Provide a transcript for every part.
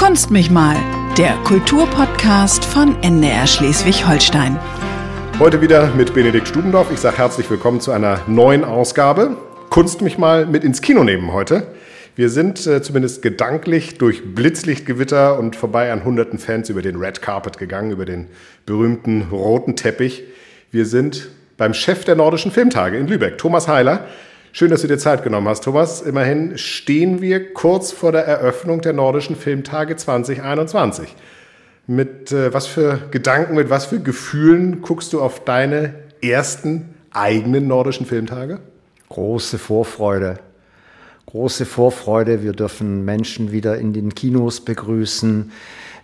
Kunst mich mal, der Kulturpodcast von NDR Schleswig-Holstein. Heute wieder mit Benedikt Stubendorf. Ich sage herzlich willkommen zu einer neuen Ausgabe. Kunst mich mal mit ins Kino nehmen heute. Wir sind äh, zumindest gedanklich durch Blitzlichtgewitter und vorbei an hunderten Fans über den Red Carpet gegangen, über den berühmten roten Teppich. Wir sind beim Chef der Nordischen Filmtage in Lübeck, Thomas Heiler. Schön, dass du dir Zeit genommen hast, Thomas. Immerhin stehen wir kurz vor der Eröffnung der Nordischen Filmtage 2021. Mit äh, was für Gedanken, mit was für Gefühlen guckst du auf deine ersten eigenen Nordischen Filmtage? Große Vorfreude. Große Vorfreude. Wir dürfen Menschen wieder in den Kinos begrüßen.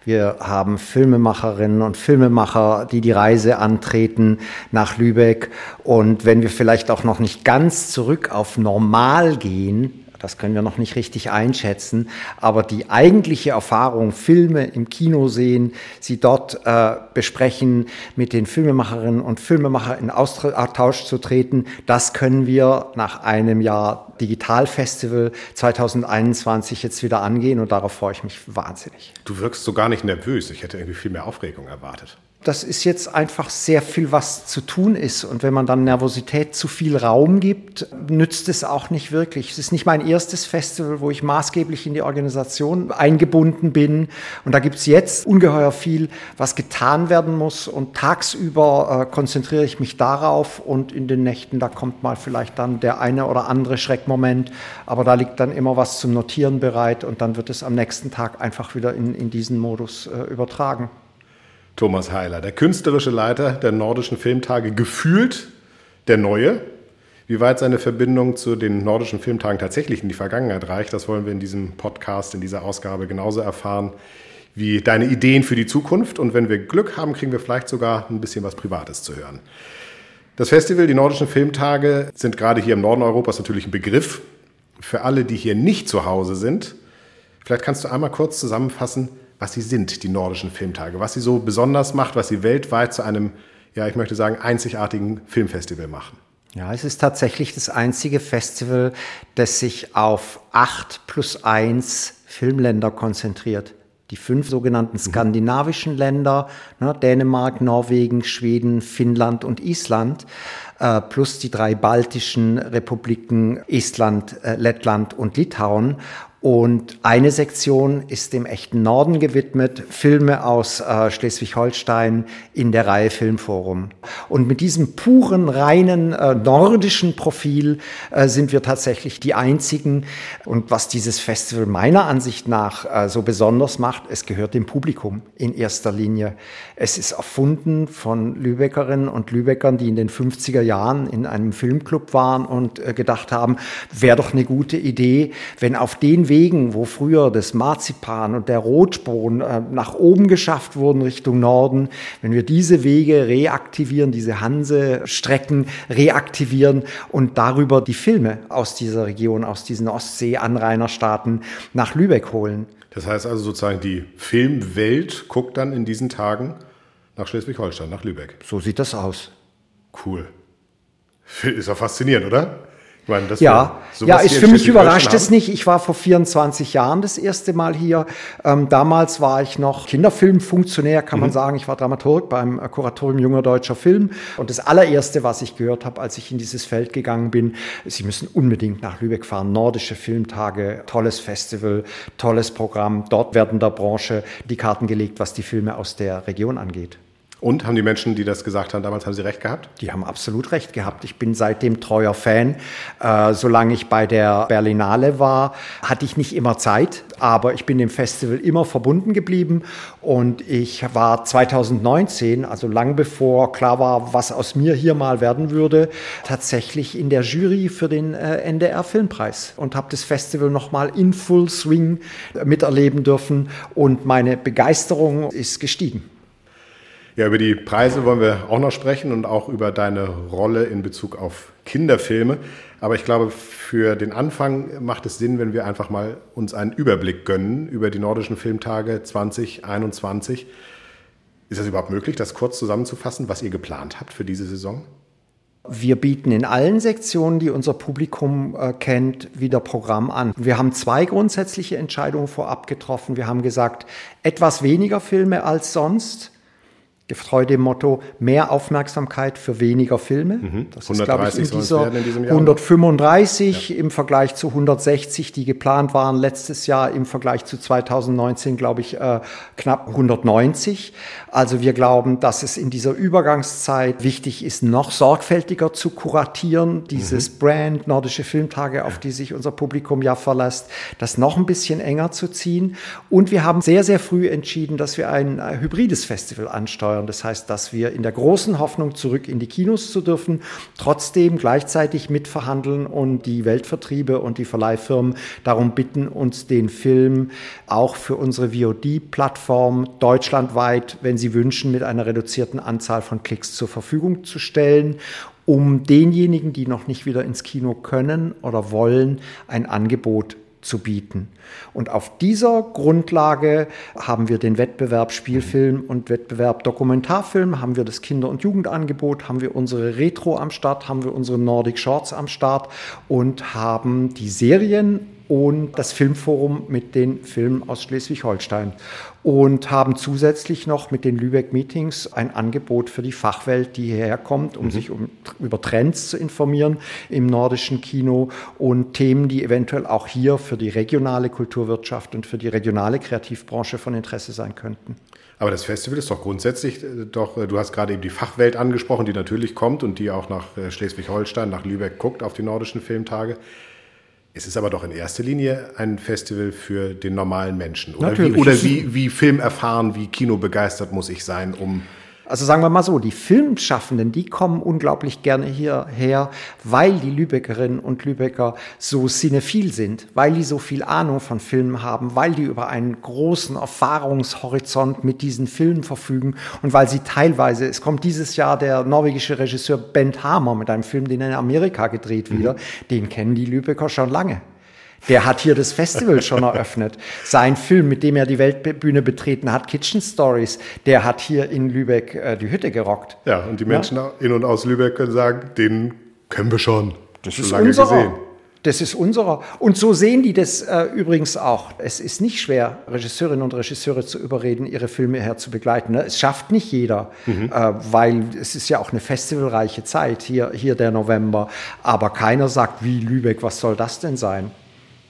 Wir haben Filmemacherinnen und Filmemacher, die die Reise antreten nach Lübeck. Und wenn wir vielleicht auch noch nicht ganz zurück auf normal gehen, das können wir noch nicht richtig einschätzen. Aber die eigentliche Erfahrung, Filme im Kino sehen, sie dort äh, besprechen, mit den Filmemacherinnen und Filmemachern in Austausch zu treten, das können wir nach einem Jahr Digitalfestival 2021 jetzt wieder angehen und darauf freue ich mich wahnsinnig. Du wirkst so gar nicht nervös. Ich hätte irgendwie viel mehr Aufregung erwartet das ist jetzt einfach sehr viel, was zu tun ist. Und wenn man dann Nervosität zu viel Raum gibt, nützt es auch nicht wirklich. Es ist nicht mein erstes Festival, wo ich maßgeblich in die Organisation eingebunden bin. Und da gibt es jetzt ungeheuer viel, was getan werden muss. Und tagsüber äh, konzentriere ich mich darauf. Und in den Nächten, da kommt mal vielleicht dann der eine oder andere Schreckmoment. Aber da liegt dann immer was zum Notieren bereit. Und dann wird es am nächsten Tag einfach wieder in, in diesen Modus äh, übertragen. Thomas Heiler, der künstlerische Leiter der Nordischen Filmtage, gefühlt der Neue. Wie weit seine Verbindung zu den Nordischen Filmtagen tatsächlich in die Vergangenheit reicht, das wollen wir in diesem Podcast, in dieser Ausgabe genauso erfahren wie deine Ideen für die Zukunft. Und wenn wir Glück haben, kriegen wir vielleicht sogar ein bisschen was Privates zu hören. Das Festival, die Nordischen Filmtage, sind gerade hier im Norden Europas natürlich ein Begriff. Für alle, die hier nicht zu Hause sind, vielleicht kannst du einmal kurz zusammenfassen, was sie sind, die nordischen Filmtage, was sie so besonders macht, was sie weltweit zu einem, ja, ich möchte sagen, einzigartigen Filmfestival machen. Ja, es ist tatsächlich das einzige Festival, das sich auf acht plus eins Filmländer konzentriert. Die fünf sogenannten mhm. skandinavischen Länder, ne, Dänemark, Norwegen, Schweden, Finnland und Island, äh, plus die drei baltischen Republiken Estland, äh, Lettland und Litauen. Und eine Sektion ist dem echten Norden gewidmet, Filme aus äh, Schleswig-Holstein in der Reihe Filmforum. Und mit diesem puren, reinen äh, nordischen Profil äh, sind wir tatsächlich die einzigen. Und was dieses Festival meiner Ansicht nach äh, so besonders macht, es gehört dem Publikum in erster Linie. Es ist erfunden von Lübeckerinnen und Lübeckern, die in den 50er Jahren in einem Filmclub waren und äh, gedacht haben, wäre doch eine gute Idee, wenn auf den Weg Wegen, wo früher das Marzipan und der Rotspon äh, nach oben geschafft wurden Richtung Norden, wenn wir diese Wege reaktivieren, diese Hanse-Strecken reaktivieren und darüber die Filme aus dieser Region, aus diesen Ostsee-Anrainerstaaten nach Lübeck holen. Das heißt also sozusagen, die Filmwelt guckt dann in diesen Tagen nach Schleswig-Holstein, nach Lübeck. So sieht das aus. Cool. Ist ja faszinierend, oder? Meine, ja, ja ist für mich überrascht es nicht. Ich war vor 24 Jahren das erste Mal hier. Ähm, damals war ich noch Kinderfilmfunktionär, kann mhm. man sagen. Ich war Dramaturg beim Kuratorium Junger Deutscher Film. Und das allererste, was ich gehört habe, als ich in dieses Feld gegangen bin, Sie müssen unbedingt nach Lübeck fahren. Nordische Filmtage, tolles Festival, tolles Programm. Dort werden der Branche die Karten gelegt, was die Filme aus der Region angeht. Und haben die Menschen, die das gesagt haben, damals haben sie recht gehabt? Die haben absolut recht gehabt. Ich bin seitdem treuer Fan. Äh, solange ich bei der Berlinale war, hatte ich nicht immer Zeit, aber ich bin dem Festival immer verbunden geblieben. Und ich war 2019, also lang bevor klar war, was aus mir hier mal werden würde, tatsächlich in der Jury für den äh, NDR Filmpreis und habe das Festival nochmal in Full Swing miterleben dürfen. Und meine Begeisterung ist gestiegen. Ja, über die Preise wollen wir auch noch sprechen und auch über deine Rolle in Bezug auf Kinderfilme. Aber ich glaube, für den Anfang macht es Sinn, wenn wir einfach mal uns einen Überblick gönnen über die nordischen Filmtage 2021. Ist es überhaupt möglich, das kurz zusammenzufassen, was ihr geplant habt für diese Saison? Wir bieten in allen Sektionen, die unser Publikum äh, kennt, wieder Programm an. Wir haben zwei grundsätzliche Entscheidungen vorab getroffen. Wir haben gesagt, etwas weniger Filme als sonst getreu dem Motto mehr Aufmerksamkeit für weniger Filme. Mhm. Das ist, glaube ich, in dieser in diesem Jahr. 135 ja. im Vergleich zu 160, die geplant waren letztes Jahr im Vergleich zu 2019, glaube ich, äh, knapp 190. Also wir glauben, dass es in dieser Übergangszeit wichtig ist, noch sorgfältiger zu kuratieren, dieses mhm. Brand Nordische Filmtage, auf die sich unser Publikum ja verlässt, das noch ein bisschen enger zu ziehen. Und wir haben sehr, sehr früh entschieden, dass wir ein äh, hybrides Festival ansteuern steuern. Das heißt, dass wir in der großen Hoffnung, zurück in die Kinos zu dürfen, trotzdem gleichzeitig mitverhandeln und die Weltvertriebe und die Verleihfirmen darum bitten, uns den Film auch für unsere VOD-Plattform deutschlandweit, wenn sie wünschen, mit einer reduzierten Anzahl von Klicks zur Verfügung zu stellen um denjenigen, die noch nicht wieder ins Kino können oder wollen, ein Angebot zu bieten. Und auf dieser Grundlage haben wir den Wettbewerb Spielfilm und Wettbewerb Dokumentarfilm, haben wir das Kinder- und Jugendangebot, haben wir unsere Retro am Start, haben wir unsere Nordic Shorts am Start und haben die Serien und das Filmforum mit den Filmen aus Schleswig-Holstein und haben zusätzlich noch mit den Lübeck Meetings ein Angebot für die Fachwelt, die hierher kommt, um mhm. sich um, über Trends zu informieren im nordischen Kino und Themen, die eventuell auch hier für die regionale Kulturwirtschaft und für die regionale Kreativbranche von Interesse sein könnten. Aber das Festival ist doch grundsätzlich äh, doch, äh, du hast gerade eben die Fachwelt angesprochen, die natürlich kommt und die auch nach äh, Schleswig-Holstein, nach Lübeck guckt auf die nordischen Filmtage. Es ist aber doch in erster Linie ein Festival für den normalen Menschen. Oder, Natürlich. wie, oder wie, wie filmerfahren, wie kinobegeistert muss ich sein, um also sagen wir mal so, die Filmschaffenden, die kommen unglaublich gerne hierher, weil die Lübeckerinnen und Lübecker so cinephil sind, weil die so viel Ahnung von Filmen haben, weil die über einen großen Erfahrungshorizont mit diesen Filmen verfügen und weil sie teilweise, es kommt dieses Jahr der norwegische Regisseur Bent Hamer mit einem Film, den er in Amerika gedreht wieder, mhm. den kennen die Lübecker schon lange. Der hat hier das Festival schon eröffnet. Sein Film, mit dem er die Weltbühne betreten hat, Kitchen Stories, der hat hier in Lübeck äh, die Hütte gerockt. Ja, und die Menschen ja? in und aus Lübeck können sagen, den kennen wir schon. Das ist lange unserer. gesehen. Das ist unserer. Und so sehen die das äh, übrigens auch. Es ist nicht schwer, Regisseurinnen und Regisseure zu überreden, ihre Filme her zu begleiten. Ne? Es schafft nicht jeder, mhm. äh, weil es ist ja auch eine festivalreiche Zeit, hier, hier der November. Aber keiner sagt, wie Lübeck, was soll das denn sein?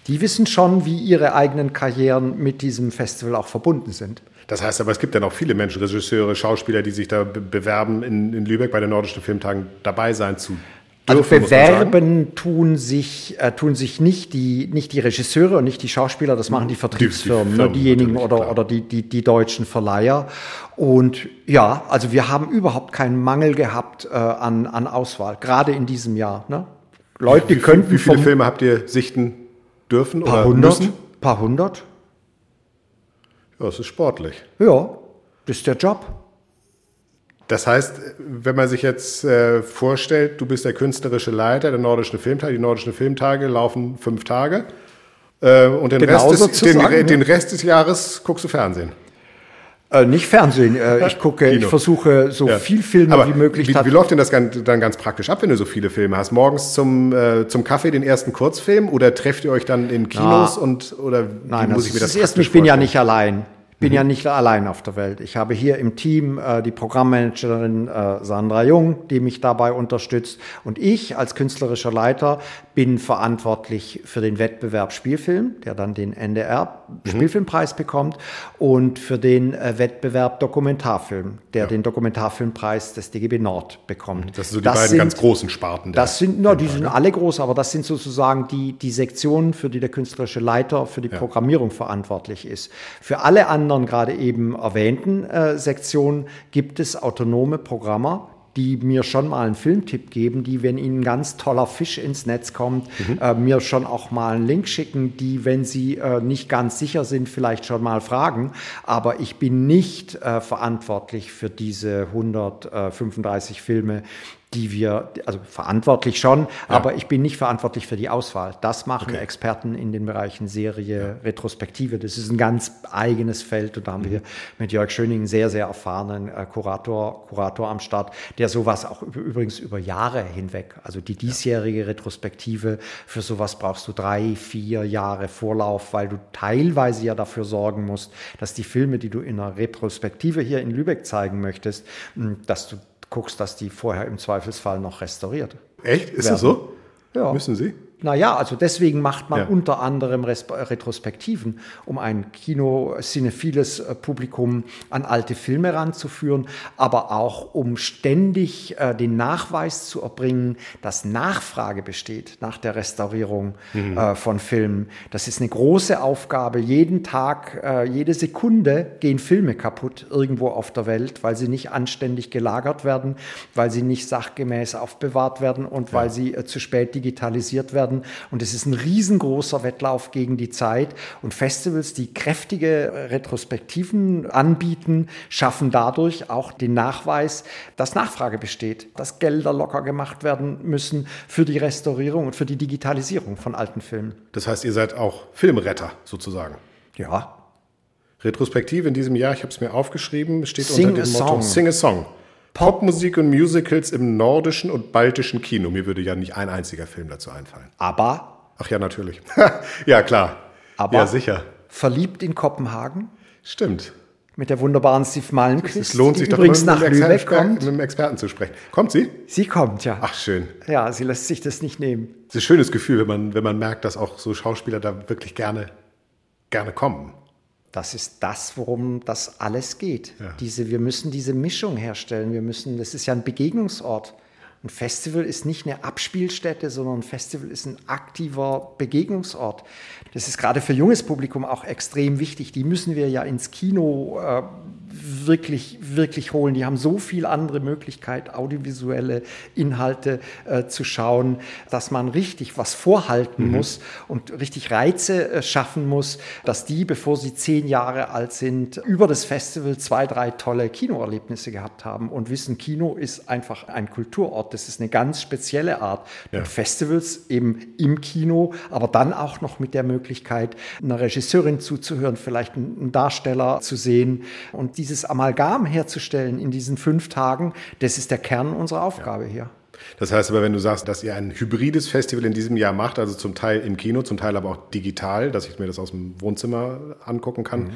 Die wissen schon, wie ihre eigenen Karrieren mit diesem Festival auch verbunden sind. Das heißt aber, es gibt ja noch viele Menschen, Regisseure, Schauspieler, die sich da bewerben, in, in Lübeck bei den Nordischen Filmtagen dabei sein zu also bewerben tun sich, äh, tun sich nicht die, nicht die Regisseure und nicht die Schauspieler, das machen die Vertriebsfirmen, die, die ne, diejenigen oder, oder die, die, die deutschen Verleiher. Und ja, also wir haben überhaupt keinen Mangel gehabt äh, an, an Auswahl, gerade in diesem Jahr. Ne? Leute, die könnten. Wie viele Filme habt ihr sichten dürfen paar oder hundert, müssen? Paar hundert. Ja, das ist sportlich. Ja, das ist der Job. Das heißt, wenn man sich jetzt äh, vorstellt, du bist der künstlerische Leiter der Nordischen Filmtage, die Nordischen Filmtage laufen fünf Tage äh, und den Rest, des, den, sagen, den Rest des Jahres guckst du Fernsehen. Äh, nicht Fernsehen. Äh, ich gucke, Kino. ich versuche so ja. viel Filme Aber wie möglich. Wie, wie, läuft denn das dann ganz praktisch ab, wenn du so viele Filme hast? Morgens zum, äh, zum Kaffee den ersten Kurzfilm oder trefft ihr euch dann in Kinos Na, und oder nein, muss ich mir das, das erst, Ich bin ja nicht allein bin mhm. ja nicht allein auf der Welt. Ich habe hier im Team äh, die Programmmanagerin äh, Sandra Jung, die mich dabei unterstützt. Und ich als künstlerischer Leiter bin verantwortlich für den Wettbewerb Spielfilm, der dann den NDR mhm. Spielfilmpreis bekommt, und für den äh, Wettbewerb Dokumentarfilm, der ja. den Dokumentarfilmpreis des DGB Nord bekommt. Das sind so die das beiden sind, ganz großen Sparten. Das sind, no, die sind alle groß, aber das sind sozusagen die, die Sektionen, für die der künstlerische Leiter für die ja. Programmierung verantwortlich ist. Für alle anderen anderen gerade eben erwähnten äh, Sektionen gibt es autonome Programmer, die mir schon mal einen Filmtipp geben, die, wenn ihnen ein ganz toller Fisch ins Netz kommt, mhm. äh, mir schon auch mal einen Link schicken, die, wenn sie äh, nicht ganz sicher sind, vielleicht schon mal fragen. Aber ich bin nicht äh, verantwortlich für diese 135 Filme, die wir, also verantwortlich schon, aber ich bin nicht verantwortlich für die Auswahl. Das machen Okay. Experten in den Bereichen Serie, Retrospektive. Das ist ein ganz eigenes Feld und da haben Mhm. wir mit Jörg Schöning einen sehr, sehr erfahrenen äh, Kurator, Kurator am Start, der sowas auch übrigens über Jahre hinweg, also die diesjährige Retrospektive, für sowas brauchst du drei, vier Jahre Vorlauf, weil du teilweise ja dafür sorgen musst, dass die Filme, die du in einer Retrospektive hier in Lübeck zeigen möchtest, dass du guckst, dass die vorher im Zweifelsfall noch restauriert Echt? Ist werden. das so? Ja. Müssen Sie? Naja, also deswegen macht man Ja. unter anderem Retrospektiven, um ein Kino-cinephiles äh, Publikum an alte Filme ranzuführen, aber auch um ständig äh, den Nachweis zu erbringen, dass Nachfrage besteht nach der Restaurierung äh, von Filmen. Das ist eine große Aufgabe. Jeden Tag, äh, jede Sekunde gehen Filme kaputt irgendwo auf der Welt, weil sie nicht anständig gelagert werden, weil sie nicht sachgemäß aufbewahrt werden und weil sie äh, zu spät digitalisiert werden. Und es ist ein riesengroßer Wettlauf gegen die Zeit. Und Festivals, die kräftige Retrospektiven anbieten, schaffen dadurch auch den Nachweis, dass Nachfrage besteht, dass Gelder locker gemacht werden müssen für die Restaurierung und für die Digitalisierung von alten Filmen. Das heißt, ihr seid auch Filmretter sozusagen. Ja, Retrospektive in diesem Jahr, ich habe es mir aufgeschrieben, steht Sing unter a dem Motto Song. Sing a Song. Popmusik und Musicals im nordischen und baltischen Kino. Mir würde ja nicht ein einziger Film dazu einfallen. aber, Ach ja, natürlich. ja, klar. aber ja, sicher. verliebt in Kopenhagen Stimmt. mit der wunderbaren Steve Malmquist, Es lohnt sich doch übrigens nach Lübeck Experten, kommt. mit dem Experten zu sprechen. Kommt sie? Sie kommt, ja. Ach, schön. Ja, sie lässt sich das nicht nehmen. Es ist ein schönes Gefühl, wenn man, wenn man merkt, dass auch so Schauspieler da wirklich gerne, gerne kommen. Das ist das, worum das alles geht. Ja. Diese, wir müssen diese Mischung herstellen. Wir müssen, das ist ja ein Begegnungsort. Ein Festival ist nicht eine Abspielstätte, sondern ein Festival ist ein aktiver Begegnungsort. Das ist gerade für junges Publikum auch extrem wichtig. Die müssen wir ja ins Kino äh, wirklich, wirklich holen. Die haben so viel andere Möglichkeit, audiovisuelle Inhalte äh, zu schauen, dass man richtig was vorhalten muss und richtig Reize äh, schaffen muss, dass die, bevor sie zehn Jahre alt sind, über das Festival zwei, drei tolle Kinoerlebnisse gehabt haben und wissen, Kino ist einfach ein Kulturort. Das ist eine ganz spezielle Art. Ja. Festivals eben im Kino, aber dann auch noch mit der Möglichkeit, einer Regisseurin zuzuhören, vielleicht einen einen Darsteller zu sehen und dieses Amalgam herzustellen in diesen fünf Tagen, das ist der Kern unserer Aufgabe hier. Das heißt aber, wenn du sagst, dass ihr ein hybrides Festival in diesem Jahr macht, also zum Teil im Kino, zum Teil aber auch digital, dass ich mir das aus dem Wohnzimmer angucken kann.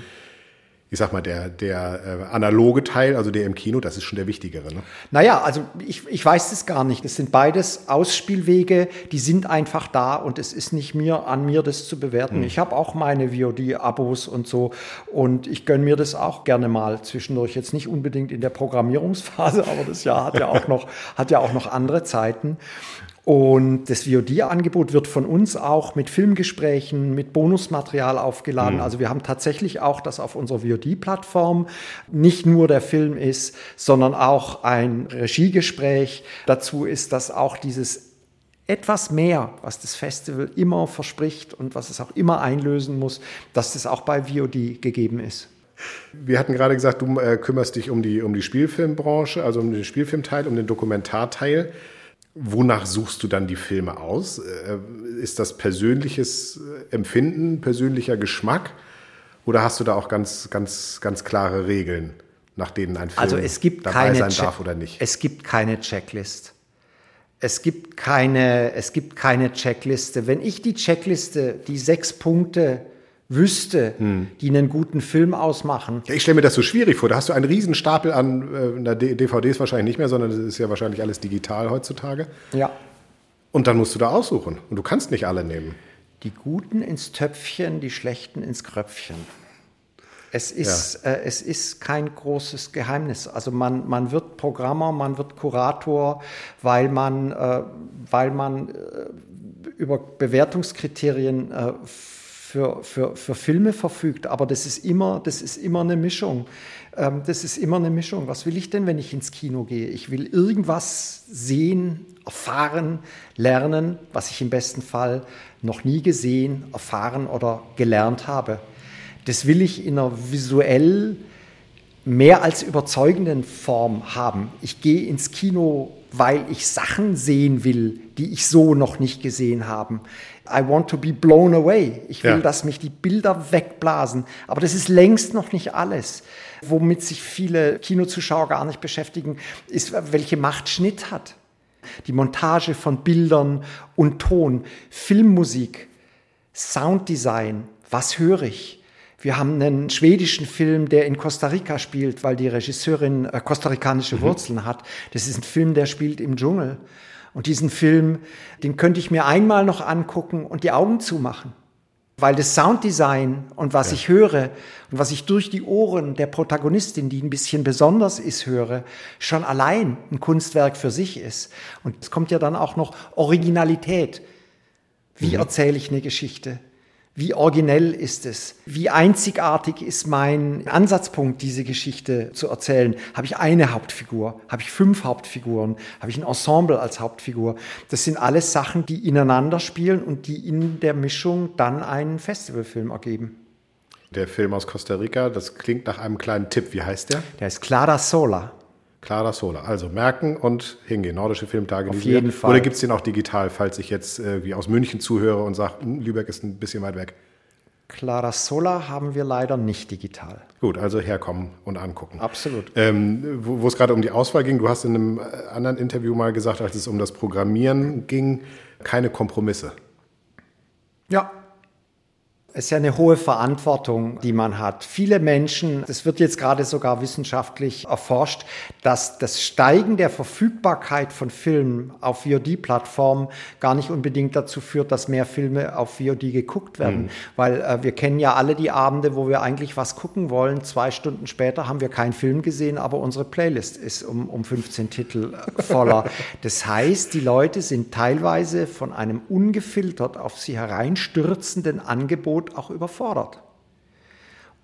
Ich sag mal, der, der äh, analoge Teil, also der im Kino, das ist schon der wichtigere. Ne? Naja, also ich, ich weiß es gar nicht. Das sind beides Ausspielwege, die sind einfach da und es ist nicht mir an mir, das zu bewerten. Ich habe auch meine VOD-Abos und so und ich gönne mir das auch gerne mal zwischendurch. Jetzt nicht unbedingt in der Programmierungsphase, aber das Jahr hat ja auch noch, hat ja auch noch andere Zeiten. Und das VOD-Angebot wird von uns auch mit Filmgesprächen, mit Bonusmaterial aufgeladen. Also wir haben tatsächlich auch, dass auf unserer VOD-Plattform nicht nur der Film ist, sondern auch ein Regiegespräch. Dazu ist das auch dieses etwas mehr, was das Festival immer verspricht und was es auch immer einlösen muss, dass das auch bei VOD gegeben ist. Wir hatten gerade gesagt, du äh, kümmerst dich um die, um die Spielfilmbranche, also um den Spielfilmteil, um den Dokumentarteil. Wonach suchst du dann die Filme aus? Äh, Ist das persönliches äh, Empfinden, persönlicher Geschmack? Oder hast du da auch ganz, ganz, ganz klare Regeln, nach denen ein Film Also es gibt dabei keine sein darf oder nicht? Es gibt keine Checklist. Es gibt keine, es gibt keine Checkliste. Wenn ich die Checkliste, die sechs Punkte wüsste, Hm. die einen guten Film ausmachen, Ja, ich stelle mir das so schwierig vor. Da hast du einen riesen Stapel an äh, DVDs wahrscheinlich nicht mehr, sondern es ist ja wahrscheinlich alles digital heutzutage. ja, Und dann musst du da aussuchen. Und du kannst nicht alle nehmen. die Guten ins Töpfchen, die Schlechten ins Kröpfchen. Es ist, äh, es ist kein großes Geheimnis. Also man, man wird Programmer, man wird Kurator, weil man, äh, weil man äh, über Bewertungskriterien äh, für, für, für Filme verfügt. Aber das ist immer, das ist immer eine Mischung. Ähm, das ist immer eine Mischung. Was will ich denn, wenn ich ins Kino gehe? Ich will irgendwas sehen, erfahren, lernen, was ich im besten Fall noch nie gesehen, erfahren oder gelernt habe. Das will ich in einer visuell mehr als überzeugenden Form haben. Ich gehe ins Kino weil ich Sachen sehen will, die ich so noch nicht gesehen habe. I want to be blown away. Ich will, ja. dass mich die Bilder wegblasen. Aber das ist längst noch nicht alles. Womit sich viele Kinozuschauer gar nicht beschäftigen, ist, welche Macht Schnitt hat. Die Montage von Bildern und Ton, Filmmusik, Sounddesign. Was höre ich? Wir haben einen schwedischen Film, der in Costa Rica spielt, weil die Regisseurin äh, kostarikanische mhm. Wurzeln hat. Das ist ein Film, der spielt im Dschungel. Und diesen Film, den könnte ich mir einmal noch angucken und die Augen zumachen. Weil das Sounddesign und was ja. ich höre und was ich durch die Ohren der Protagonistin, die ein bisschen besonders ist, höre, schon allein ein Kunstwerk für sich ist. Und es kommt ja dann auch noch Originalität. Wie mhm. erzähle ich eine Geschichte? Wie originell ist es? Wie einzigartig ist mein Ansatzpunkt, diese Geschichte zu erzählen? Habe ich eine Hauptfigur? Habe ich fünf Hauptfiguren? Habe ich ein Ensemble als Hauptfigur? Das sind alles Sachen, die ineinander spielen und die in der Mischung dann einen Festivalfilm ergeben. Der Film aus Costa Rica, das klingt nach einem kleinen Tipp. Wie heißt der? Der ist Clara Sola. Clara Sola. Also merken und hingehen. Nordische Filmtage. Auf jeden Fall. Oder gibt es den auch digital, falls ich jetzt äh, wie aus München zuhöre und sage, hm, Lübeck ist ein bisschen weit weg? Clara Sola haben wir leider nicht digital. Gut, also herkommen und angucken. Absolut. Ähm, wo es gerade um die Auswahl ging, du hast in einem äh, anderen Interview mal gesagt, als es um das Programmieren ging, keine Kompromisse. Ja, es ist ja eine hohe Verantwortung, die man hat. Viele Menschen, das wird jetzt gerade sogar wissenschaftlich erforscht, dass das Steigen der Verfügbarkeit von Filmen auf VOD-Plattformen gar nicht unbedingt dazu führt, dass mehr Filme auf VOD geguckt werden. Mhm. Weil äh, wir kennen ja alle die Abende, wo wir eigentlich was gucken wollen. Zwei Stunden später haben wir keinen Film gesehen, aber unsere Playlist ist um, um 15 Titel voller. das heißt, die Leute sind teilweise von einem ungefiltert auf sie hereinstürzenden Angebot Angebot auch überfordert.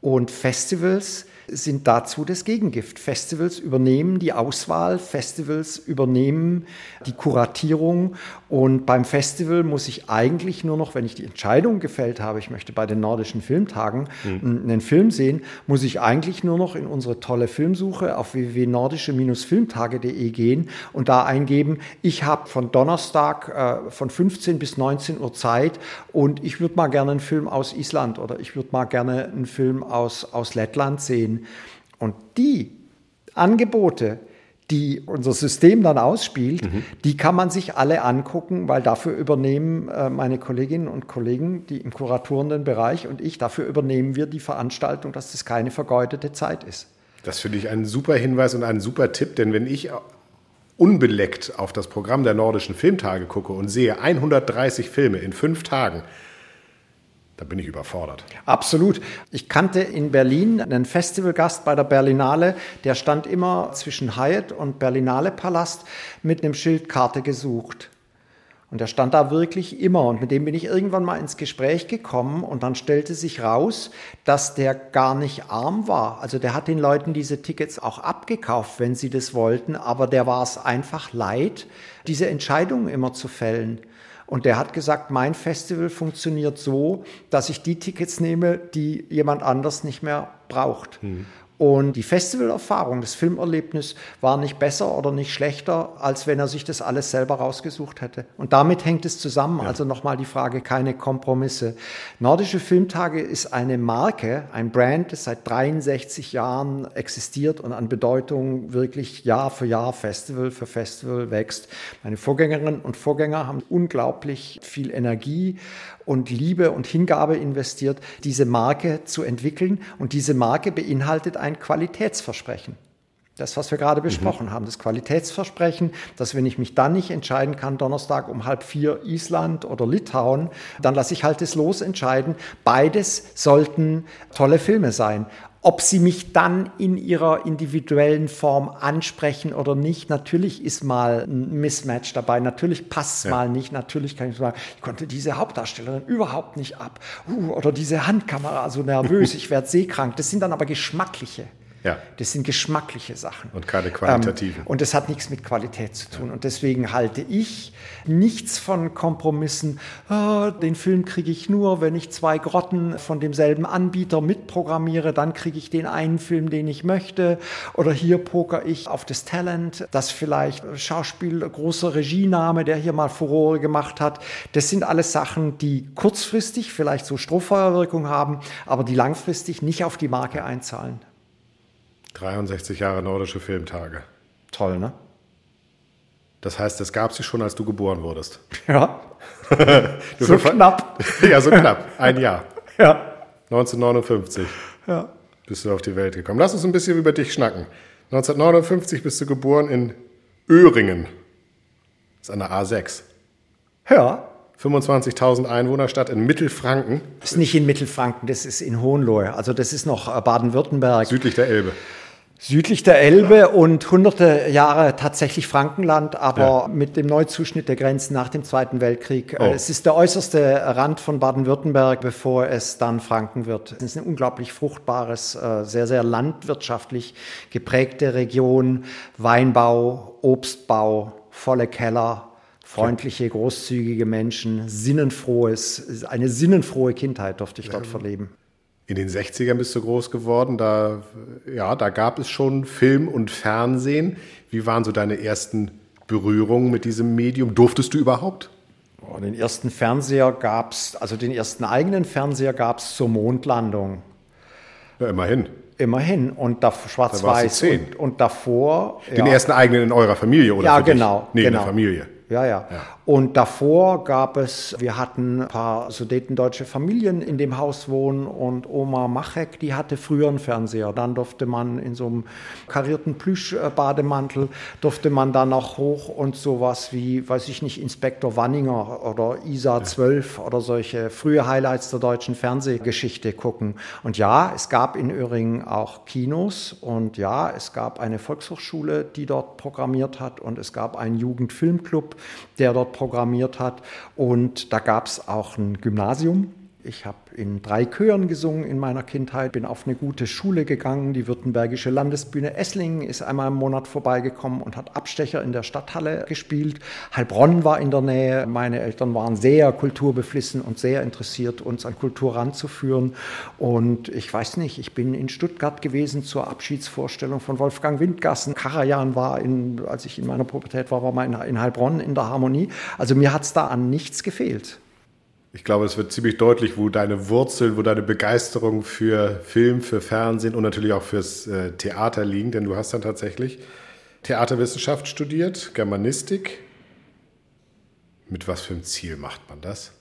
Und Festivals sind dazu das Gegengift. Festivals übernehmen die Auswahl, Festivals übernehmen die Kuratierung und beim Festival muss ich eigentlich nur noch, wenn ich die Entscheidung gefällt habe, ich möchte bei den nordischen Filmtagen mhm. einen Film sehen, muss ich eigentlich nur noch in unsere tolle Filmsuche auf www.nordische-filmtage.de gehen und da eingeben, ich habe von Donnerstag äh, von 15 bis 19 Uhr Zeit und ich würde mal gerne einen Film aus Island oder ich würde mal gerne einen Film aus, aus Lettland sehen. Und die Angebote, die unser System dann ausspielt, mhm. die kann man sich alle angucken, weil dafür übernehmen äh, meine Kolleginnen und Kollegen, die im kuratorenden Bereich und ich, dafür übernehmen wir die Veranstaltung, dass das keine vergeudete Zeit ist. Das finde ich einen super Hinweis und einen super Tipp, denn wenn ich unbeleckt auf das Programm der nordischen Filmtage gucke und sehe 130 Filme in fünf Tagen, da bin ich überfordert. Absolut. Ich kannte in Berlin einen Festivalgast bei der Berlinale, der stand immer zwischen Hyatt und Berlinale Palast mit einem Schild Karte gesucht. Und er stand da wirklich immer. Und mit dem bin ich irgendwann mal ins Gespräch gekommen. Und dann stellte sich raus, dass der gar nicht arm war. Also der hat den Leuten diese Tickets auch abgekauft, wenn sie das wollten. Aber der war es einfach leid, diese Entscheidung immer zu fällen. Und der hat gesagt, mein Festival funktioniert so, dass ich die Tickets nehme, die jemand anders nicht mehr braucht. Mhm. Und die Festivalerfahrung, das Filmerlebnis war nicht besser oder nicht schlechter, als wenn er sich das alles selber rausgesucht hätte. Und damit hängt es zusammen. Ja. Also nochmal die Frage, keine Kompromisse. Nordische Filmtage ist eine Marke, ein Brand, das seit 63 Jahren existiert und an Bedeutung wirklich Jahr für Jahr, Festival für Festival wächst. Meine Vorgängerinnen und Vorgänger haben unglaublich viel Energie und Liebe und Hingabe investiert, diese Marke zu entwickeln. Und diese Marke beinhaltet ein Qualitätsversprechen. Das, was wir gerade mhm. besprochen mhm. haben, das Qualitätsversprechen, dass wenn ich mich dann nicht entscheiden kann, Donnerstag um halb vier Island oder Litauen, dann lasse ich halt das Los entscheiden. Beides sollten tolle Filme sein. Ob sie mich dann in ihrer individuellen Form ansprechen oder nicht, natürlich ist mal ein Mismatch dabei, natürlich passt es ja. mal nicht, natürlich kann ich sagen, ich konnte diese Hauptdarstellerin überhaupt nicht ab. Uh, oder diese Handkamera so nervös, ich werde seekrank. Das sind dann aber geschmackliche Ja. Das sind geschmackliche Sachen. Und keine qualitativen. Ähm, und das hat nichts mit Qualität zu tun. Und deswegen halte ich nichts von Kompromissen. Oh, den Film kriege ich nur, wenn ich zwei Grotten von demselben Anbieter mitprogrammiere, dann kriege ich den einen Film, den ich möchte. Oder hier poker ich auf das Talent, das vielleicht Schauspiel, großer Regiename, der hier mal Furore gemacht hat. Das sind alles Sachen, die kurzfristig vielleicht so Strohfeuerwirkung haben, aber die langfristig nicht auf die Marke einzahlen. 63 Jahre nordische Filmtage. Toll, ne? Das heißt, es gab sie schon, als du geboren wurdest. Ja. so knapp. ja, so knapp. Ein Jahr. Ja. 1959 ja. bist du auf die Welt gekommen. Lass uns ein bisschen über dich schnacken. 1959 bist du geboren in Öhringen. Das ist an der A6. Ja. 25.000 Einwohnerstadt in Mittelfranken. Das ist nicht in Mittelfranken, das ist in Hohenlohe. Also das ist noch äh, Baden-Württemberg. Südlich der Elbe. Südlich der Elbe und hunderte Jahre tatsächlich Frankenland, aber ja. mit dem Neuzuschnitt der Grenzen nach dem Zweiten Weltkrieg. Oh. Es ist der äußerste Rand von Baden-Württemberg, bevor es dann Franken wird. Es ist ein unglaublich fruchtbares, äh, sehr, sehr landwirtschaftlich geprägte Region. Weinbau, Obstbau, volle Keller, freundliche, großzügige Menschen, sinnenfrohes, eine sinnenfrohe Kindheit durfte ich dort ja. verleben. In den 60ern bist du groß geworden, da, ja, da gab es schon Film und Fernsehen. Wie waren so deine ersten Berührungen mit diesem Medium? Durftest du überhaupt? Oh, den ersten Fernseher gab es, also den ersten eigenen Fernseher gab es zur Mondlandung. Ja, immerhin. Immerhin. Und da schwarz-weiß. Und, und, davor. Den ja. ersten eigenen in eurer Familie, oder? Ja, genau. Nee, genau. in der Familie. Ja, ja, ja. Und davor gab es, wir hatten ein paar sudetendeutsche Familien in dem Haus wohnen und Oma Machek, die hatte früher einen Fernseher. Dann durfte man in so einem karierten Plüschbademantel, durfte man dann noch hoch und sowas wie, weiß ich nicht, Inspektor Wanninger oder ISA 12 oder solche frühe Highlights der deutschen Fernsehgeschichte gucken. Und ja, es gab in Öhringen auch Kinos und ja, es gab eine Volkshochschule, die dort programmiert hat und es gab einen Jugendfilmclub der dort programmiert hat. Und da gab es auch ein Gymnasium ich habe in drei Chören gesungen in meiner Kindheit, bin auf eine gute Schule gegangen. Die Württembergische Landesbühne Esslingen ist einmal im Monat vorbeigekommen und hat Abstecher in der Stadthalle gespielt. Heilbronn war in der Nähe. Meine Eltern waren sehr kulturbeflissen und sehr interessiert, uns an Kultur ranzuführen. Und ich weiß nicht, ich bin in Stuttgart gewesen zur Abschiedsvorstellung von Wolfgang Windgassen. Karajan war, in, als ich in meiner Pubertät war, war mal in, in Heilbronn in der Harmonie. Also mir hat es da an nichts gefehlt. Ich glaube, es wird ziemlich deutlich, wo deine Wurzeln, wo deine Begeisterung für Film, für Fernsehen und natürlich auch fürs äh, Theater liegen, denn du hast dann tatsächlich Theaterwissenschaft studiert, Germanistik. Mit was für einem Ziel macht man das?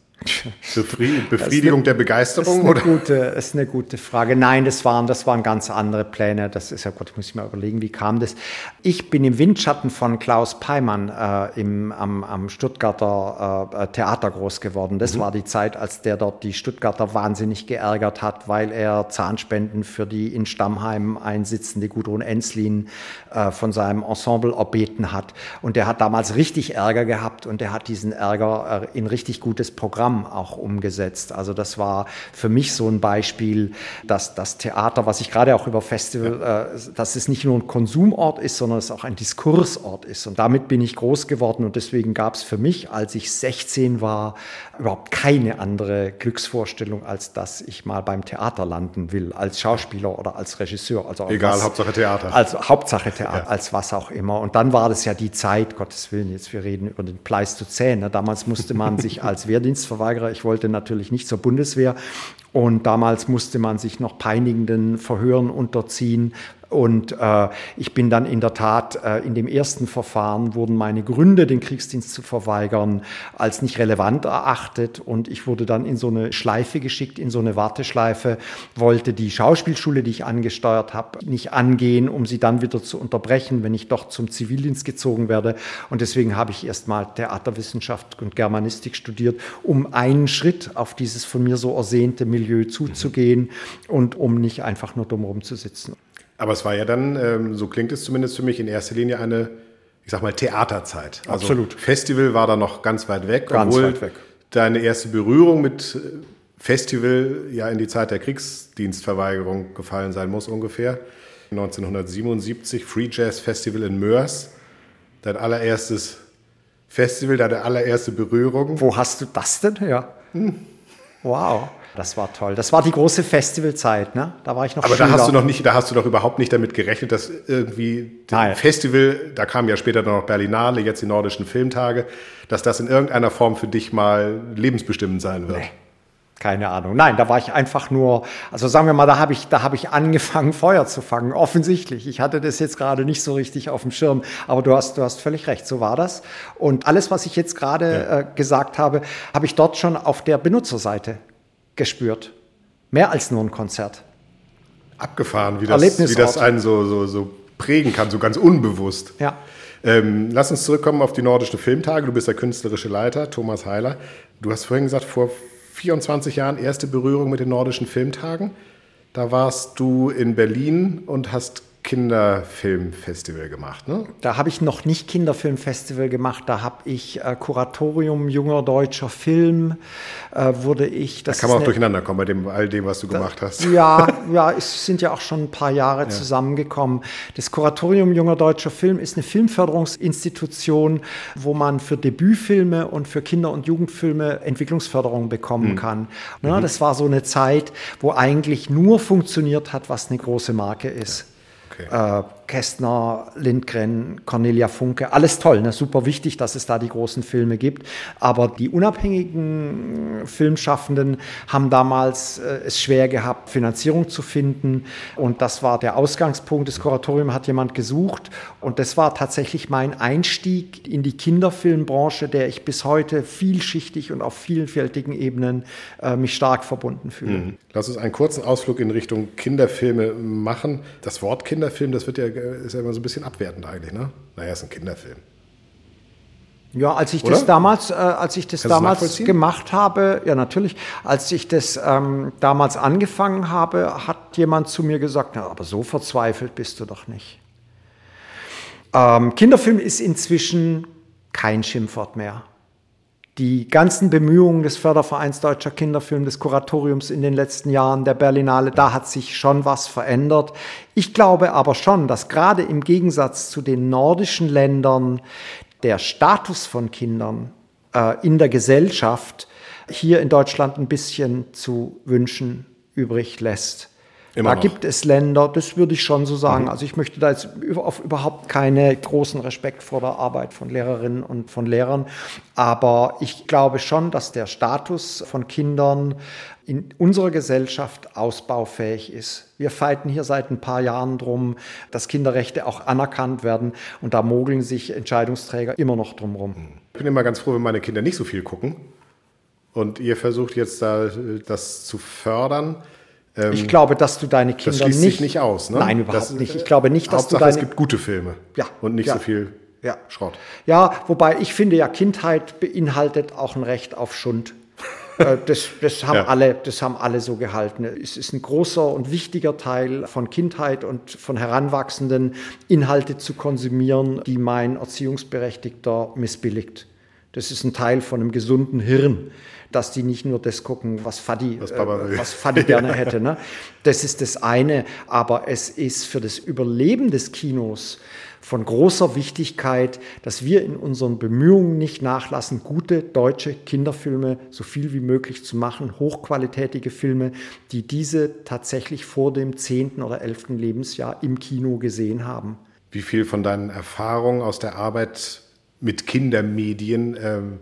Befriedigung der Begeisterung? Das ist, eine gute, ist eine gute Frage. Nein, das waren, das waren ganz andere Pläne. Das ist ja Gott, muss ich mal überlegen, wie kam das? Ich bin im Windschatten von Klaus Peimann äh, im, am, am Stuttgarter äh, Theater groß geworden. Das mhm. war die Zeit, als der dort die Stuttgarter wahnsinnig geärgert hat, weil er Zahnspenden für die in Stammheim einsitzende Gudrun Enslin äh, von seinem Ensemble erbeten hat. Und der hat damals richtig Ärger gehabt und der hat diesen Ärger äh, in richtig gutes Programm Programm auch umgesetzt. Also das war für mich so ein Beispiel, dass das Theater, was ich gerade auch über Festival, äh, dass es nicht nur ein Konsumort ist, sondern es auch ein Diskursort ist. Und damit bin ich groß geworden und deswegen gab es für mich, als ich 16 war, überhaupt keine andere Glücksvorstellung, als dass ich mal beim Theater landen will, als Schauspieler oder als Regisseur. Also Egal, was, Hauptsache Theater. Also Hauptsache Theater, ja. als was auch immer. Und dann war das ja die Zeit, Gottes Willen, jetzt wir reden über den Pleistozän. Ne? Damals musste man sich als Wehrdienstverweigerer, ich wollte natürlich nicht zur Bundeswehr. Und damals musste man sich noch peinigenden Verhören unterziehen, und äh, ich bin dann in der Tat, äh, in dem ersten Verfahren wurden meine Gründe, den Kriegsdienst zu verweigern, als nicht relevant erachtet. Und ich wurde dann in so eine Schleife geschickt, in so eine Warteschleife, wollte die Schauspielschule, die ich angesteuert habe, nicht angehen, um sie dann wieder zu unterbrechen, wenn ich doch zum Zivildienst gezogen werde. Und deswegen habe ich erstmal Theaterwissenschaft und Germanistik studiert, um einen Schritt auf dieses von mir so ersehnte Milieu zuzugehen und um nicht einfach nur dumm rumzusitzen. Aber es war ja dann, ähm, so klingt es zumindest für mich, in erster Linie eine, ich sag mal, Theaterzeit. Also Absolut. Festival war da noch ganz weit weg. Ganz weit weg. Deine erste Berührung mit äh, Festival ja in die Zeit der Kriegsdienstverweigerung gefallen sein muss ungefähr. 1977, Free Jazz Festival in Mörs. Dein allererstes Festival, deine allererste Berührung. Wo hast du das denn her? Hm. Wow. Das war toll. Das war die große Festivalzeit, ne? Da war ich noch Aber Schüler. da hast du noch nicht, da hast du doch überhaupt nicht damit gerechnet, dass irgendwie das Festival, da kam ja später noch Berlinale, jetzt die nordischen Filmtage, dass das in irgendeiner Form für dich mal lebensbestimmend sein wird. Nee. Keine Ahnung. Nein, da war ich einfach nur, also sagen wir mal, da habe ich, da habe ich angefangen, Feuer zu fangen. Offensichtlich. Ich hatte das jetzt gerade nicht so richtig auf dem Schirm. Aber du hast, du hast völlig recht. So war das. Und alles, was ich jetzt gerade ja. äh, gesagt habe, habe ich dort schon auf der Benutzerseite gespürt. Mehr als nur ein Konzert. Abgefahren, wie das, wie das einen so, so, so prägen kann, so ganz unbewusst. Ja. Ähm, lass uns zurückkommen auf die nordischen Filmtage. Du bist der künstlerische Leiter, Thomas Heiler. Du hast vorhin gesagt, vor 24 Jahren erste Berührung mit den nordischen Filmtagen. Da warst du in Berlin und hast Kinderfilmfestival gemacht, ne? Da habe ich noch nicht Kinderfilmfestival gemacht, da habe ich äh, Kuratorium junger deutscher Film, äh, wurde ich. da kann man auch eine, durcheinander kommen bei dem, all dem, was du da, gemacht hast. Ja, ja, es sind ja auch schon ein paar Jahre ja. zusammengekommen. Das Kuratorium junger deutscher Film ist eine Filmförderungsinstitution, wo man für Debütfilme und für Kinder- und Jugendfilme Entwicklungsförderung bekommen mhm. kann. Ne, mhm. Das war so eine Zeit, wo eigentlich nur funktioniert hat, was eine große Marke ist. Ja. Okay. Äh, Kästner, Lindgren, Cornelia Funke, alles toll, ne? super wichtig, dass es da die großen Filme gibt. Aber die unabhängigen Filmschaffenden haben damals äh, es schwer gehabt, Finanzierung zu finden. Und das war der Ausgangspunkt. Das Kuratorium hat jemand gesucht. Und das war tatsächlich mein Einstieg in die Kinderfilmbranche, der ich bis heute vielschichtig und auf vielfältigen Ebenen äh, mich stark verbunden fühle. Mhm. Lass uns einen kurzen Ausflug in Richtung Kinderfilme machen. Das Wort Kinderfilm, das wird ja ist ja immer so ein bisschen abwertend eigentlich, ne? Naja, ist ein Kinderfilm. Ja, als ich Oder? das damals, äh, als ich das Kannst damals gemacht habe, ja natürlich, als ich das ähm, damals angefangen habe, hat jemand zu mir gesagt, na, aber so verzweifelt bist du doch nicht. Ähm, Kinderfilm ist inzwischen kein Schimpfwort mehr die ganzen Bemühungen des Fördervereins Deutscher Kinderfilm, des Kuratoriums in den letzten Jahren, der Berlinale, da hat sich schon was verändert. Ich glaube aber schon, dass gerade im Gegensatz zu den nordischen Ländern der Status von Kindern äh, in der Gesellschaft hier in Deutschland ein bisschen zu wünschen übrig lässt. Immer da noch. gibt es Länder, das würde ich schon so sagen. Mhm. Also ich möchte da jetzt auf überhaupt keine großen Respekt vor der Arbeit von Lehrerinnen und von Lehrern. Aber ich glaube schon, dass der Status von Kindern in unserer Gesellschaft ausbaufähig ist. Wir feiten hier seit ein paar Jahren drum, dass Kinderrechte auch anerkannt werden. Und da mogeln sich Entscheidungsträger immer noch drum rum. Ich bin immer ganz froh, wenn meine Kinder nicht so viel gucken. Und ihr versucht jetzt da das zu fördern. Ähm, ich glaube, dass du deine Kinder das schließt nicht. Sich nicht aus, ne? Nein, überhaupt das, nicht. Ich glaube nicht, dass Hauptsache, du deine. Es gibt gute Filme. Ja. Und nicht ja. so viel ja. Schrott. Ja, wobei ich finde ja, Kindheit beinhaltet auch ein Recht auf Schund. Äh, das, das, haben ja. alle, das haben alle so gehalten. Es ist ein großer und wichtiger Teil von Kindheit und von Heranwachsenden, Inhalte zu konsumieren, die mein Erziehungsberechtigter missbilligt. Das ist ein Teil von einem gesunden Hirn dass die nicht nur das gucken, was Fadi, was, äh, was Fadi gerne hätte. Ne? Das ist das eine. Aber es ist für das Überleben des Kinos von großer Wichtigkeit, dass wir in unseren Bemühungen nicht nachlassen, gute deutsche Kinderfilme so viel wie möglich zu machen, hochqualitätige Filme, die diese tatsächlich vor dem zehnten oder elften Lebensjahr im Kino gesehen haben. Wie viel von deinen Erfahrungen aus der Arbeit mit Kindermedien ähm,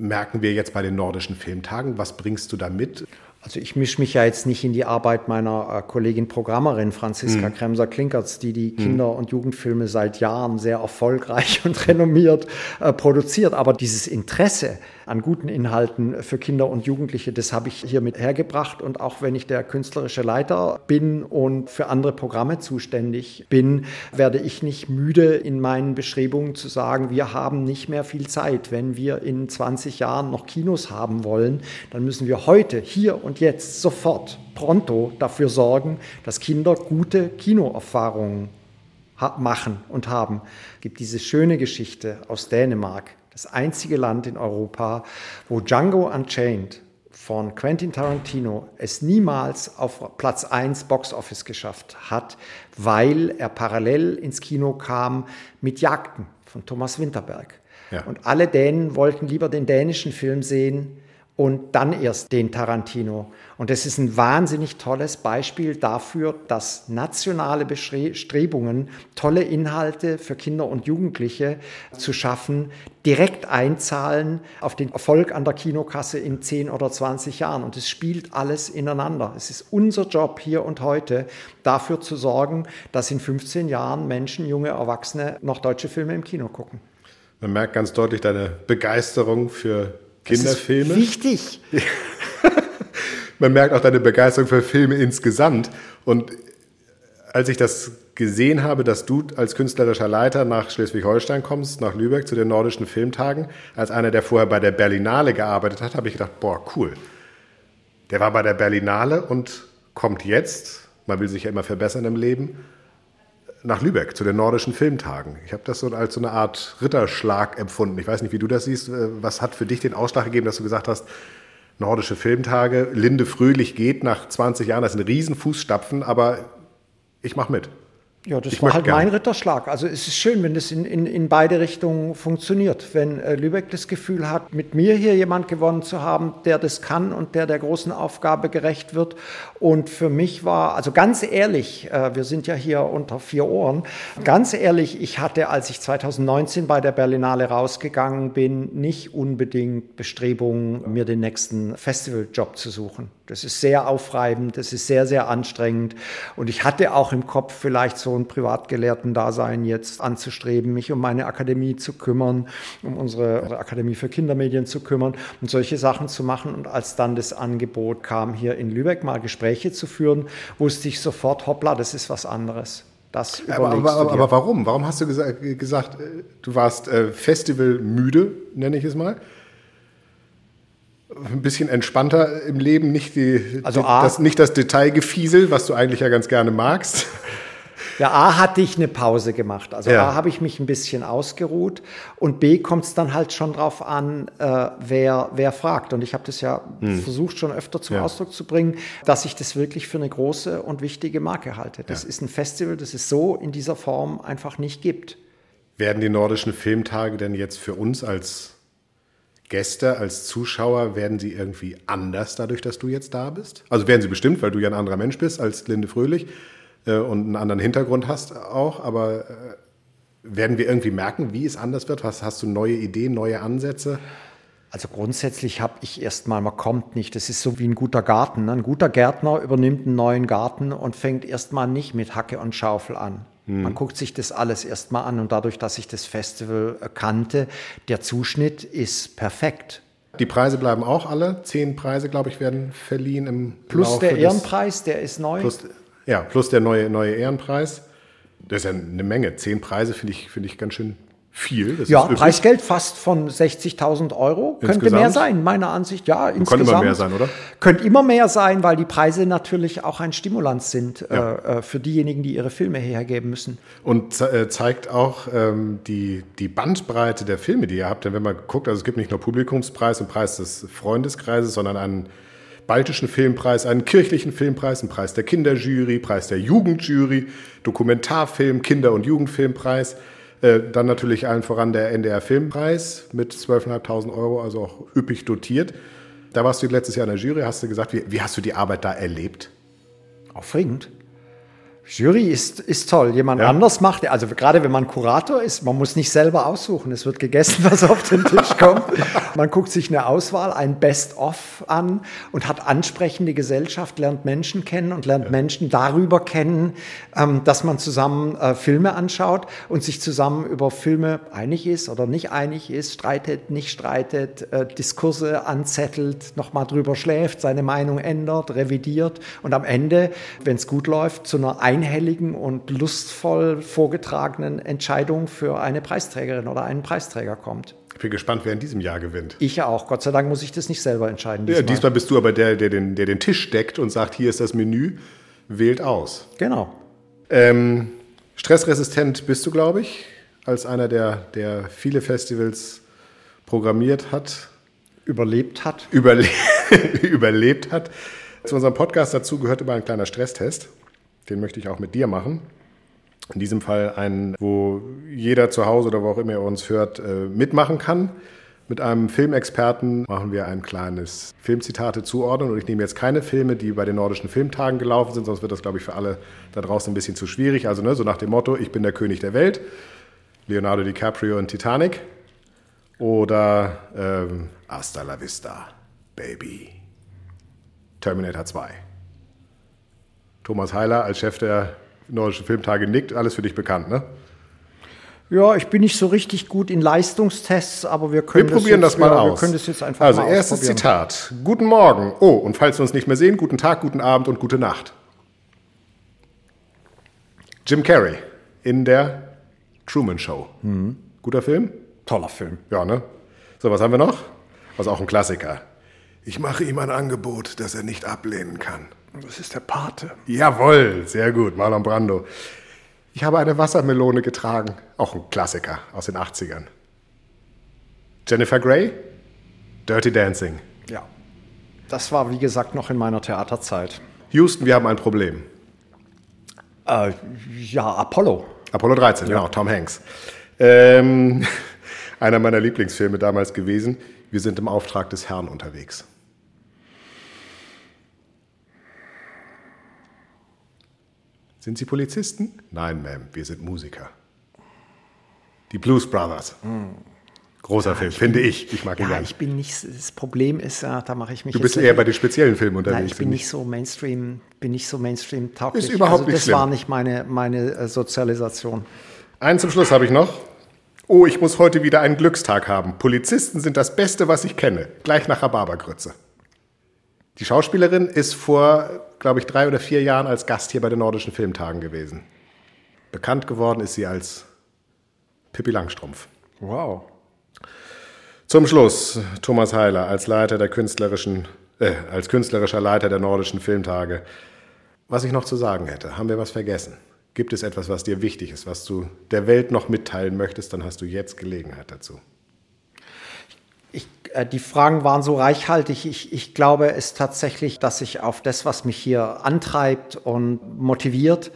merken wir jetzt bei den nordischen Filmtagen? Was bringst du da mit? Also ich mische mich ja jetzt nicht in die Arbeit meiner äh, Kollegin Programmerin Franziska mhm. Kremser-Klinkertz, die die mhm. Kinder- und Jugendfilme seit Jahren sehr erfolgreich und renommiert äh, produziert. Aber dieses Interesse an guten Inhalten für Kinder und Jugendliche, das habe ich hier mit hergebracht. Und auch wenn ich der künstlerische Leiter bin und für andere Programme zuständig bin, werde ich nicht müde in meinen Beschreibungen zu sagen, wir haben nicht mehr viel Zeit. Wenn wir in 20 Jahren noch Kinos haben wollen, dann müssen wir heute, hier und und jetzt sofort pronto dafür sorgen, dass Kinder gute Kinoerfahrungen machen und haben. Es gibt diese schöne Geschichte aus Dänemark, das einzige Land in Europa, wo Django Unchained von Quentin Tarantino es niemals auf Platz 1 Box Office geschafft hat, weil er parallel ins Kino kam mit Jagden von Thomas Winterberg. Ja. Und alle Dänen wollten lieber den dänischen Film sehen und dann erst den Tarantino. Und das ist ein wahnsinnig tolles Beispiel dafür, dass nationale Bestrebungen, tolle Inhalte für Kinder und Jugendliche zu schaffen, direkt einzahlen auf den Erfolg an der Kinokasse in 10 oder 20 Jahren. Und es spielt alles ineinander. Es ist unser Job hier und heute, dafür zu sorgen, dass in 15 Jahren Menschen, junge Erwachsene noch deutsche Filme im Kino gucken. Man merkt ganz deutlich deine Begeisterung für Kinderfilme. wichtig. Man merkt auch deine Begeisterung für Filme insgesamt. Und als ich das gesehen habe, dass du als künstlerischer Leiter nach Schleswig-Holstein kommst, nach Lübeck zu den nordischen Filmtagen, als einer, der vorher bei der Berlinale gearbeitet hat, habe ich gedacht, boah, cool. Der war bei der Berlinale und kommt jetzt, man will sich ja immer verbessern im Leben, nach Lübeck zu den nordischen Filmtagen. Ich habe das so als so eine Art Ritterschlag empfunden. Ich weiß nicht, wie du das siehst. Äh, was hat für dich den Ausschlag gegeben, dass du gesagt hast, nordische Filmtage, Linde Fröhlich geht nach 20 Jahren, das sind Riesenfußstapfen, aber ich mache mit. Ja, das ich war halt mein Ritterschlag. Also es ist schön, wenn das in, in, in beide Richtungen funktioniert. Wenn äh, Lübeck das Gefühl hat, mit mir hier jemand gewonnen zu haben, der das kann und der der großen Aufgabe gerecht wird. Und für mich war, also ganz ehrlich, äh, wir sind ja hier unter vier Ohren, ganz ehrlich, ich hatte, als ich 2019 bei der Berlinale rausgegangen bin, nicht unbedingt Bestrebungen, mir den nächsten Festivaljob zu suchen. Das ist sehr aufreibend, das ist sehr, sehr anstrengend. Und ich hatte auch im Kopf vielleicht so ein Privatgelehrten-Dasein jetzt anzustreben, mich um meine Akademie zu kümmern, um unsere Akademie für Kindermedien zu kümmern und solche Sachen zu machen. Und als dann das Angebot kam, hier in Lübeck mal Gespräche zu führen, wusste ich sofort, hoppla, das ist was anderes. Das aber, aber, aber, aber, warum? Warum hast du gesagt, gesagt äh, du warst äh, festivalmüde, nenne ich es mal? ein bisschen entspannter im Leben, nicht, die, also A, das, nicht das Detailgefiesel, was du eigentlich ja ganz gerne magst. Ja, A hatte ich eine Pause gemacht. Also ja. A habe ich mich ein bisschen ausgeruht und B kommt es dann halt schon drauf an, äh, wer, wer fragt. Und ich habe das ja hm. versucht schon öfter zum ja. Ausdruck zu bringen, dass ich das wirklich für eine große und wichtige Marke halte. Das ja. ist ein Festival, das es so in dieser Form einfach nicht gibt. Werden die nordischen Filmtage denn jetzt für uns als Gäste, als Zuschauer, werden sie irgendwie anders dadurch, dass du jetzt da bist? Also werden sie bestimmt, weil du ja ein anderer Mensch bist als Linde Fröhlich äh, und einen anderen Hintergrund hast auch, aber äh, werden wir irgendwie merken, wie es anders wird? Was, hast du neue Ideen, neue Ansätze? Also grundsätzlich habe ich erstmal, man kommt nicht, das ist so wie ein guter Garten. Ne? Ein guter Gärtner übernimmt einen neuen Garten und fängt erstmal nicht mit Hacke und Schaufel an. Hm. Man guckt sich das alles erstmal an und dadurch, dass ich das Festival kannte, der Zuschnitt ist perfekt. Die Preise bleiben auch alle. Zehn Preise, glaube ich, werden verliehen im Plus Laufe der Ehrenpreis, der ist neu. Plus, ja, plus der neue, neue Ehrenpreis. Das ist ja eine Menge. Zehn Preise finde ich, finde ich ganz schön viel. Das ja, Preisgeld fast von 60.000 Euro. Insgesamt? Könnte mehr sein, meiner Ansicht. Ja, insgesamt. Könnte immer mehr sein, oder? Könnte immer mehr sein, weil die Preise natürlich auch ein Stimulans sind ja. äh, äh für diejenigen, die ihre Filme hergeben müssen. Und äh, zeigt auch ähm, die, die Bandbreite der Filme, die ihr habt. Denn wenn man guckt, also es gibt nicht nur Publikumspreis und Preis des Freundeskreises, sondern einen baltischen Filmpreis, einen kirchlichen Filmpreis, einen Preis der Kinderjury, Preis der Jugendjury, Dokumentarfilm, Kinder- und Jugendfilmpreis. Äh, dann natürlich allen voran der NDR Filmpreis mit 12.500 Euro, also auch üppig dotiert. Da warst du letztes Jahr in der Jury, hast du gesagt, wie, wie hast du die Arbeit da erlebt? Aufregend. Jury ist, ist toll. Jemand ja. anders macht, also gerade wenn man Kurator ist, man muss nicht selber aussuchen. Es wird gegessen, was auf den Tisch kommt. Man guckt sich eine Auswahl, ein Best-of an und hat ansprechende Gesellschaft, lernt Menschen kennen und lernt ja. Menschen darüber kennen, ähm, dass man zusammen äh, Filme anschaut und sich zusammen über Filme einig ist oder nicht einig ist, streitet, nicht streitet, äh, Diskurse anzettelt, nochmal drüber schläft, seine Meinung ändert, revidiert und am Ende, wenn es gut läuft, zu einer einhelligen und lustvoll vorgetragenen Entscheidung für eine Preisträgerin oder einen Preisträger kommt. Ich bin gespannt, wer in diesem Jahr gewinnt. Ich auch. Gott sei Dank muss ich das nicht selber entscheiden. Diesmal, ja, diesmal bist du aber der, der den, der den Tisch deckt und sagt, hier ist das Menü, wählt aus. Genau. Ähm, stressresistent bist du, glaube ich, als einer, der, der viele Festivals programmiert hat. Überlebt hat. Überlebt. überlebt hat. Zu unserem Podcast dazu gehört immer ein kleiner Stresstest. Den möchte ich auch mit dir machen. In diesem Fall einen, wo jeder zu Hause oder wo auch immer er uns hört, äh, mitmachen kann. Mit einem Filmexperten machen wir ein kleines Filmzitate zuordnen. Und ich nehme jetzt keine Filme, die bei den nordischen Filmtagen gelaufen sind, sonst wird das, glaube ich, für alle da draußen ein bisschen zu schwierig. Also ne, so nach dem Motto, ich bin der König der Welt. Leonardo DiCaprio in Titanic. Oder ähm, Hasta la Vista, Baby. Terminator 2. Thomas Heiler als Chef der Nordischen Filmtage nickt, alles für dich bekannt, ne? Ja, ich bin nicht so richtig gut in Leistungstests, aber wir können wir probieren das, das mal ja, aus. Das jetzt einfach also erstes Zitat. Guten Morgen. Oh, und falls wir uns nicht mehr sehen, guten Tag, guten Abend und gute Nacht. Jim Carrey in der Truman Show. Mhm. Guter Film? Toller Film. Ja, ne? So, was haben wir noch? Was auch ein Klassiker. Ich mache ihm ein Angebot, das er nicht ablehnen kann. Das ist der Pate. Jawohl, sehr gut, Marlon Brando. Ich habe eine Wassermelone getragen. Auch ein Klassiker aus den 80ern. Jennifer Grey, Dirty Dancing. Ja. Das war, wie gesagt, noch in meiner Theaterzeit. Houston, wir haben ein Problem. Äh, ja, Apollo. Apollo 13, ja. genau, Tom Hanks. Ähm, einer meiner Lieblingsfilme damals gewesen. Wir sind im Auftrag des Herrn unterwegs. Sind Sie Polizisten? Nein, Ma'am, wir sind Musiker. Die Blues Brothers. Hm. Großer ja, Film, finde ich. Ich mag ihn ja, gerne. ich bin nicht, das Problem ist, ja, da mache ich mich. Du bist eher bei den speziellen Filmen unterwegs. Nein, ich bin nicht so Mainstream, bin nicht so Mainstream tauglich. Ist überhaupt also, nicht das schlimm. war nicht meine, meine äh, Sozialisation. Einen zum Schluss habe ich noch. Oh, ich muss heute wieder einen Glückstag haben. Polizisten sind das Beste, was ich kenne. Gleich nach Rhabarbergrütze. Die Schauspielerin ist vor, glaube ich, drei oder vier Jahren als Gast hier bei den Nordischen Filmtagen gewesen. Bekannt geworden ist sie als Pippi Langstrumpf. Wow. Zum Schluss Thomas Heiler als Leiter der künstlerischen, äh, als künstlerischer Leiter der Nordischen Filmtage. Was ich noch zu sagen hätte, haben wir was vergessen? Gibt es etwas, was dir wichtig ist, was du der Welt noch mitteilen möchtest, dann hast du jetzt Gelegenheit dazu. Äh, die Fragen waren so reichhaltig. Ich, ich glaube es tatsächlich, dass ich auf das, was mich hier antreibt und motiviert,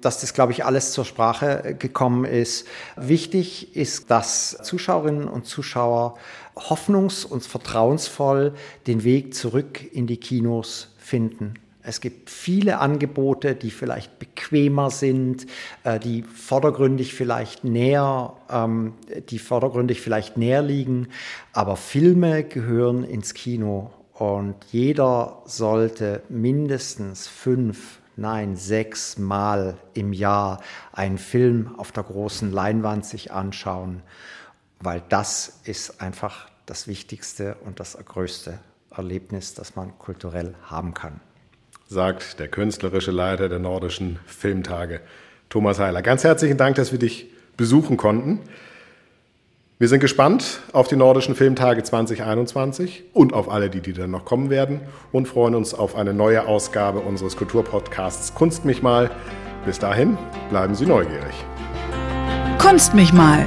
dass das, glaube ich, alles zur Sprache gekommen ist. Wichtig ist, dass Zuschauerinnen und Zuschauer hoffnungs- und vertrauensvoll den Weg zurück in die Kinos finden. Es gibt viele Angebote, die vielleicht bequemer sind, äh, die vordergründig vielleicht näher, ähm, die vordergründig vielleicht näher liegen. Aber Filme gehören ins Kino und jeder sollte mindestens fünf, nein, sechs Mal im Jahr einen Film auf der großen Leinwand sich anschauen, weil das ist einfach das Wichtigste und das größte Erlebnis, das man kulturell haben kann sagt der künstlerische Leiter der Nordischen Filmtage, Thomas Heiler. Ganz herzlichen Dank, dass wir dich besuchen konnten. Wir sind gespannt auf die Nordischen Filmtage 2021 und auf alle, die, die dann noch kommen werden und freuen uns auf eine neue Ausgabe unseres Kulturpodcasts Kunst mich mal. Bis dahin bleiben Sie neugierig. Kunst mich mal,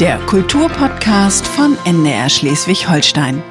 der Kulturpodcast von NDR Schleswig-Holstein.